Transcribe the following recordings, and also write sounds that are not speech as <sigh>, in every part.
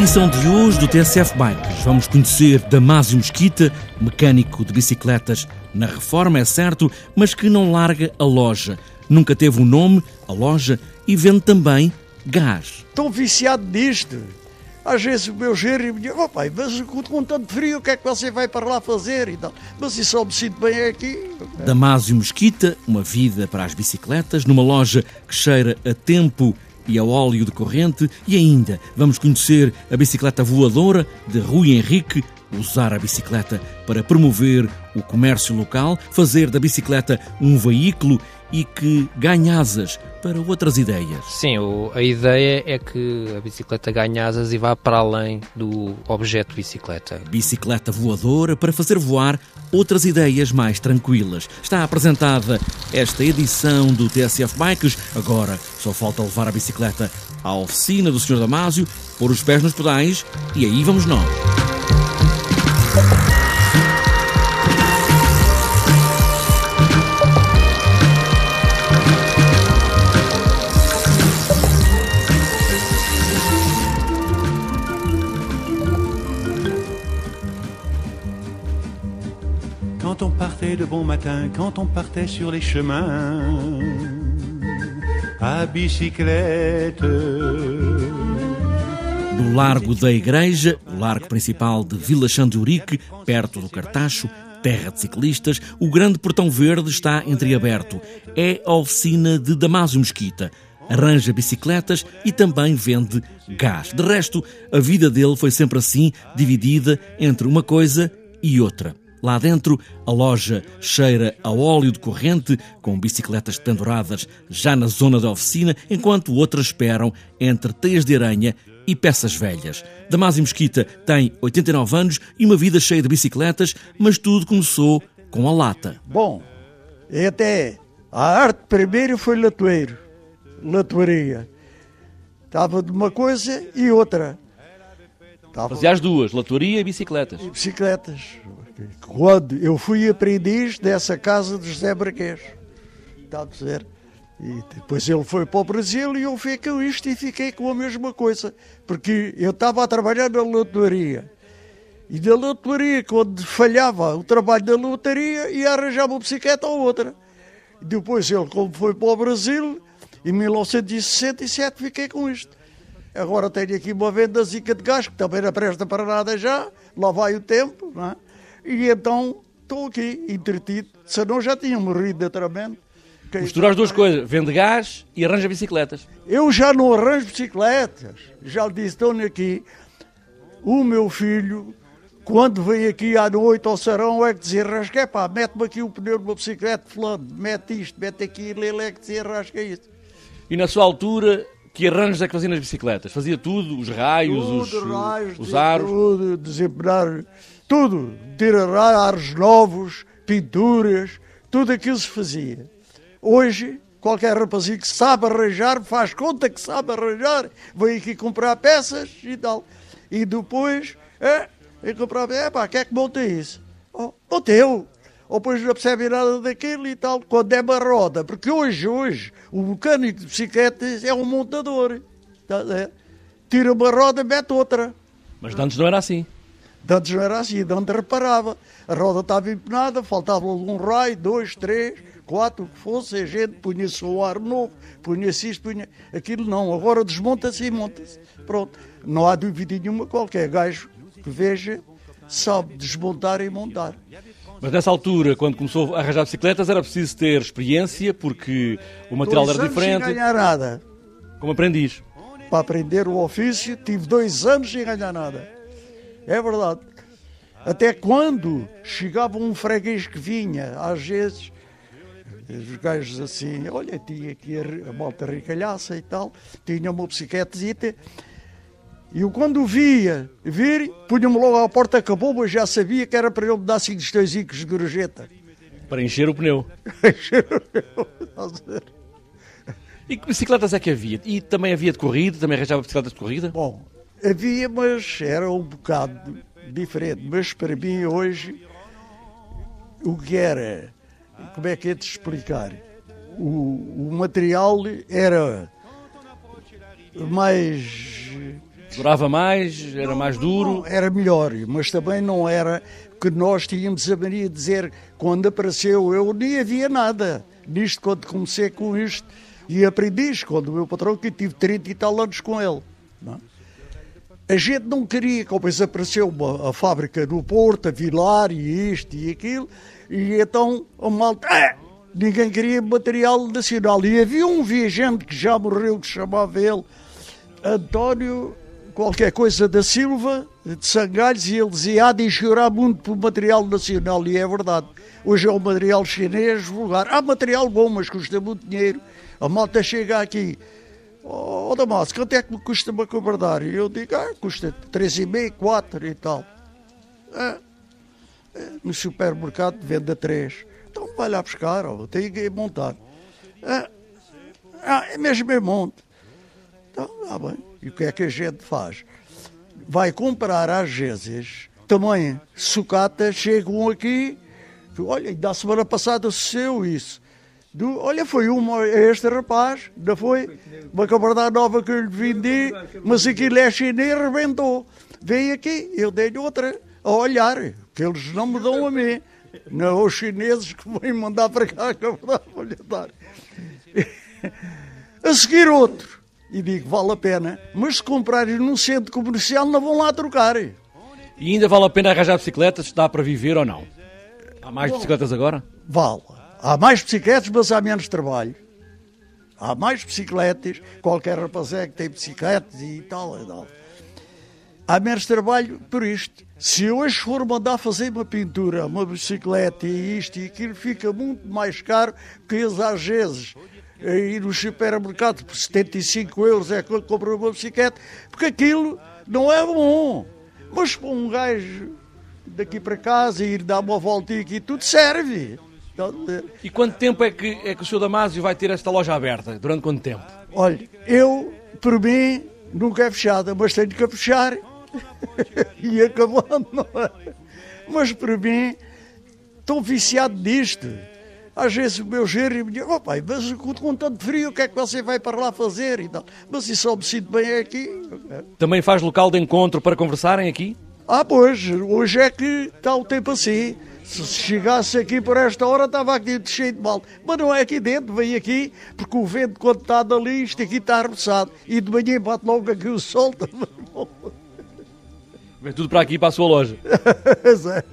edição de hoje do TSF Bikes vamos conhecer Damásio Mesquita, mecânico de bicicletas na reforma, é certo, mas que não larga a loja. Nunca teve um nome, a loja, e vende também gás. Estou viciado nisto. Às vezes o meu genro me diz, oh, pai, mas com tanto frio, o que é que você vai para lá fazer? E tal. Mas isso só me sinto bem aqui. Damásio Mesquita, uma vida para as bicicletas, numa loja que cheira a tempo e ao óleo de corrente e ainda vamos conhecer a bicicleta voadora de Rui Henrique, usar a bicicleta para promover o comércio local, fazer da bicicleta um veículo e que ganhe asas para outras ideias. Sim, a ideia é que a bicicleta ganhe asas e vá para além do objeto bicicleta. Bicicleta voadora para fazer voar outras ideias mais tranquilas. Está apresentada esta edição do TSF Bikes. Agora só falta levar a bicicleta à oficina do Sr. Damásio, pôr os pés nos pedais e aí vamos nós. Partait de bon matin, quand on partait sur les chemins, à bicyclette. Do Largo da Igreja, o largo principal de Vila Xandurique, perto do Cartacho, terra de ciclistas, o grande portão verde está entreaberto. É a oficina de Damásio Mesquita. Arranja bicicletas e também vende gás. De resto, a vida dele foi sempre assim, dividida entre uma coisa e outra. Lá dentro, a loja cheira a óleo de corrente, com bicicletas penduradas já na zona da oficina, enquanto outras esperam entre teias de aranha e peças velhas. Damásio Mesquita tem 89 anos e uma vida cheia de bicicletas, mas tudo começou com a lata. Bom, e até a arte primeiro foi latoeiro, latoaria. Estava de uma coisa e outra. Estava... Fazia as duas, latoaria e bicicletas. E bicicletas. Quando eu fui aprendiz dessa casa de José Braquês. Está a dizer? E depois ele foi para o Brasil e eu fiquei com isto e fiquei com a mesma coisa. Porque eu estava a trabalhar na lotaria. E da lotaria, quando falhava o trabalho da lotaria, ia arranjar uma bicicleta ou outra. E depois ele, como foi para o Brasil, em 1967 fiquei com isto. Agora tenho aqui uma venda zica de gás, que também não presta para nada já, lá vai o tempo, não é? E então estou aqui, entretido, senão já tinha morrido naturalmente. Mistura as duas coisas, vende gás e arranja bicicletas. Eu já não arranjo bicicletas, já lhe disse, estou aqui, o meu filho, quando vem aqui à noite ao sarão, é que desarrasca, é pá, mete-me aqui o pneu de uma bicicleta, fulano, mete isto, mete aquilo, ele é que desarrasca isto. E na sua altura, que arranjos é que fazia nas bicicletas? Fazia tudo, os raios, tudo, os, raios, os aros? Tudo, desempenar, tudo, tirar aros novos, pinturas, tudo aquilo se fazia. Hoje, qualquer rapazinho que sabe arranjar, faz conta que sabe arranjar, vem aqui comprar peças e tal. E depois, é, vem comprar, é pá, quer que monte isso? Oh, monteu. Ou depois não percebe nada daquilo e tal, quando é uma roda. Porque hoje, hoje, o mecânico de bicicletas é um montador. Tá, é? Tira uma roda, mete outra. Mas antes não era assim. Antes não era assim, de onde reparava. A roda estava empenada, faltava um raio, dois, três, quatro, o que fosse, a gente punha-se o ar novo, punha-se isto, punha aquilo não. Agora desmonta-se e monta-se. Pronto. Não há dúvida nenhuma, qualquer gajo que veja sabe desmontar e montar. Mas nessa altura, quando começou a arranjar bicicletas, era preciso ter experiência, porque o material dois era diferente. Sem ganhar nada. Como aprendiz. Para aprender o ofício, tive dois anos sem ganhar nada. É verdade. Até quando chegava um freguês que vinha, às vezes, os gajos assim, olha, tinha aqui a malta ricalhaça e tal, tinha uma bicicletazita. E eu quando via vir, punha-me logo à porta, acabou, mas já sabia que era para ele me dar cinco tostõezinhos de gorjeta. Para encher o pneu. encher o pneu. E que bicicletas é que havia? E também havia de corrida? Também arranjava bicicletas de corrida? Bom, havia, mas era um bocado diferente. Mas para mim hoje, o que era, como é que é de explicar? O, o material era mais Durava mais, era mais duro. Não, era melhor, mas também não era que nós tínhamos a mania de dizer quando apareceu eu nem havia nada. Nisto, quando comecei com isto, e aprendi isto, quando o meu patrão, que tive 30 e tal anos com ele. Não? A gente não queria, como apareceu uma, a fábrica no Porto, a Vilar e isto e aquilo, e então a malta. Ah, ninguém queria material nacional. E havia um viajante que já morreu, que chamava ele António qualquer coisa da Silva, de Sangalhos, e ele dizia: há de chorar muito pelo material nacional, e é verdade. Hoje é o material chinês vulgar. Há material bom, mas custa muito dinheiro. A malta chega aqui. Ó oh, Damasco, quanto é que me custa uma cobardar? E eu digo, ah, custa 3,5, 4 e tal. Ah, no supermercado vende a 3. Então vai lá buscar, ó, tem que montar. Ah, ah, é mesmo em monte. Então, ah, bem. E o que é que a gente faz? Vai comprar às vezes também sucata, chegam aqui, olha, da semana passada sucedeu isso. Do, olha, foi uma, este rapaz, ainda foi uma camarada nova que eu lhe vendi, mas aquilo é chinês, rebentou. Veio aqui, eu dei-lhe outra a olhar, que eles não me dão a mim. Não os chineses que vêm mandar para cá, que eu vou-lhe dar. A seguir outro e digo, vale a pena, mas se comprarem num centro comercial não vão lá trocar. E ainda vale a pena arranjar bicicletas, dá para viver ou não? Há mais Bom, bicicletas agora? Vale. Há mais bicicletas, mas há menos trabalho. Há mais bicicletas, qualquer rapazé que tem bicicletas e tal e tal. Há menos trabalho por isto. Se hoje for mandar fazer uma pintura, uma bicicleta e isto e aquilo, fica muito mais caro que às vezes ir no supermercado por 75 euros é que compra uma bicicleta, porque aquilo não é bom. Mas para um gajo daqui para casa ir dar uma voltinha aqui, tudo serve. E quanto tempo é que, é que o Sr. Damásio vai ter esta loja aberta? Durante quanto tempo? Olha, eu, por mim, nunca é fechada, mas tenho que fechar <laughs> e não é? Mas por mim, estou viciado nisto. Às vezes o meu gerro me diz, oh pai, mas com tanto frio, o que é que você vai para lá fazer? E tal. Mas isso só me sinto bem aqui. Também faz local de encontro para conversarem aqui? Ah, pois, hoje é que está o tempo assim. Se chegasse aqui por esta hora, estava aqui cheio de mal. Mas não é aqui dentro, vem aqui, porque o vento, quando está dali, isto aqui está arremessado. E de manhã bate logo aqui o sol. Vem tudo para aqui, para a sua loja. <laughs> Exato.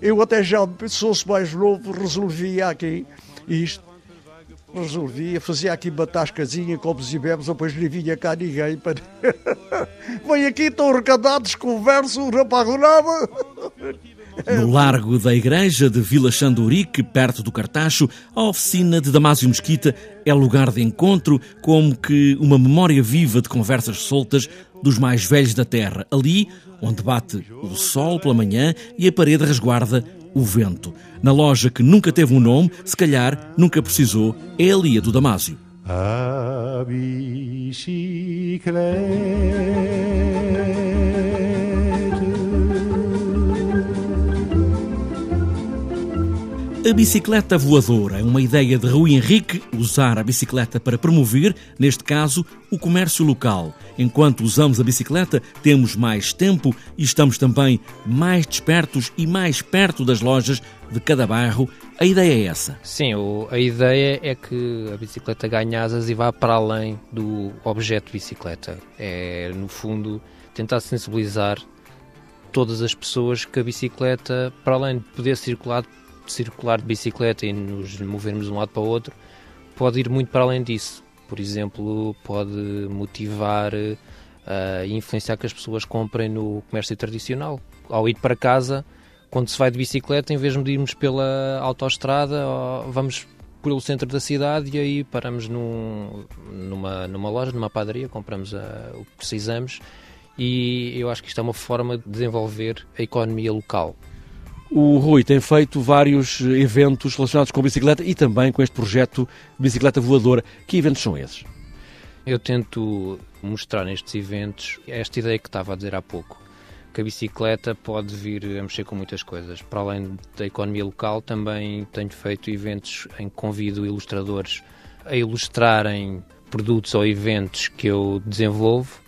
Eu até já, se fosse mais novo, resolvia aqui isto. Resolvia, fazia aqui uma tascazinha, copos e bebes, depois nem vinha cá ninguém. Para... <laughs> Vem aqui, estão recadados, converso, rapaz nada. No largo da igreja de Vila Xandurique, perto do Cartacho, a oficina de Damásio Mesquita é lugar de encontro, como que uma memória viva de conversas soltas dos mais velhos da terra. Ali, onde bate o sol pela manhã e a parede resguarda o vento. Na loja que nunca teve um nome, se calhar nunca precisou, é a do Damásio. A bicicleta A bicicleta voadora é uma ideia de Rui Henrique usar a bicicleta para promover, neste caso, o comércio local. Enquanto usamos a bicicleta, temos mais tempo e estamos também mais despertos e mais perto das lojas de cada bairro. A ideia é essa. Sim, a ideia é que a bicicleta ganhe asas e vá para além do objeto bicicleta. É, no fundo, tentar sensibilizar todas as pessoas que a bicicleta, para além de poder circular circular de bicicleta e nos movermos de um lado para o outro, pode ir muito para além disso. Por exemplo, pode motivar uh, e influenciar que as pessoas comprem no comércio tradicional. Ao ir para casa, quando se vai de bicicleta, em vez de irmos pela autoestrada, vamos pelo centro da cidade e aí paramos num, numa, numa loja, numa padaria, compramos uh, o que precisamos e eu acho que isto é uma forma de desenvolver a economia local. O Rui tem feito vários eventos relacionados com bicicleta e também com este projeto Bicicleta Voadora. Que eventos são esses? Eu tento mostrar nestes eventos esta ideia que estava a dizer há pouco, que a bicicleta pode vir a mexer com muitas coisas. Para além da economia local, também tenho feito eventos em que convido ilustradores a ilustrarem produtos ou eventos que eu desenvolvo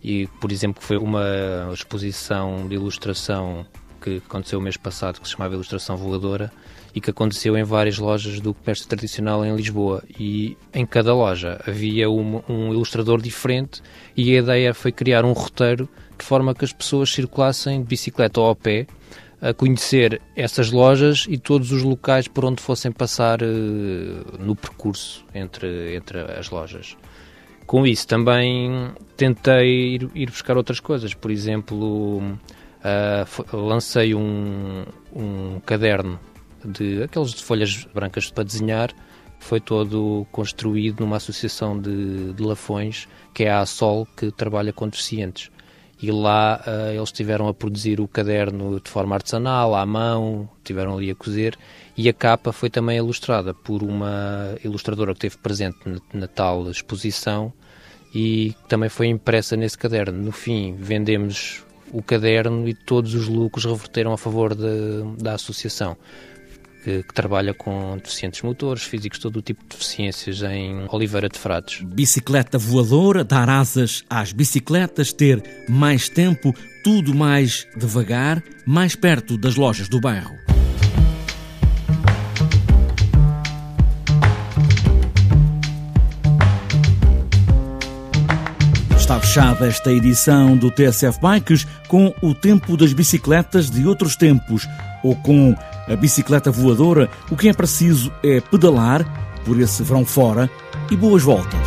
e, por exemplo, foi uma exposição de ilustração que aconteceu o mês passado, que se chamava Ilustração Voadora, e que aconteceu em várias lojas do comércio tradicional em Lisboa. E em cada loja havia um, um ilustrador diferente, e a ideia foi criar um roteiro de forma que as pessoas circulassem de bicicleta ou a pé a conhecer essas lojas e todos os locais por onde fossem passar uh, no percurso entre, entre as lojas. Com isso também tentei ir, ir buscar outras coisas, por exemplo, uh, lancei um, um caderno de aqueles de folhas brancas para desenhar, foi todo construído numa associação de, de Lafões, que é a ASOL, que trabalha com deficientes. E lá uh, eles tiveram a produzir o caderno de forma artesanal, à mão, tiveram ali a cozer, e a capa foi também ilustrada por uma ilustradora que esteve presente na, na tal exposição e também foi impressa nesse caderno. No fim, vendemos o caderno e todos os lucros reverteram a favor de, da associação que, que, trabalha com deficientes motores, físicos, todo o tipo de deficiências em Oliveira de Frades. Bicicleta voadora, dar asas às bicicletas, ter mais tempo, tudo mais devagar, mais perto das lojas do bairro. Está fechada esta edição do TSF Bikes com o tempo das bicicletas de outros tempos ou com a bicicleta voadora, o que é preciso é pedalar por esse verão fora e boas voltas.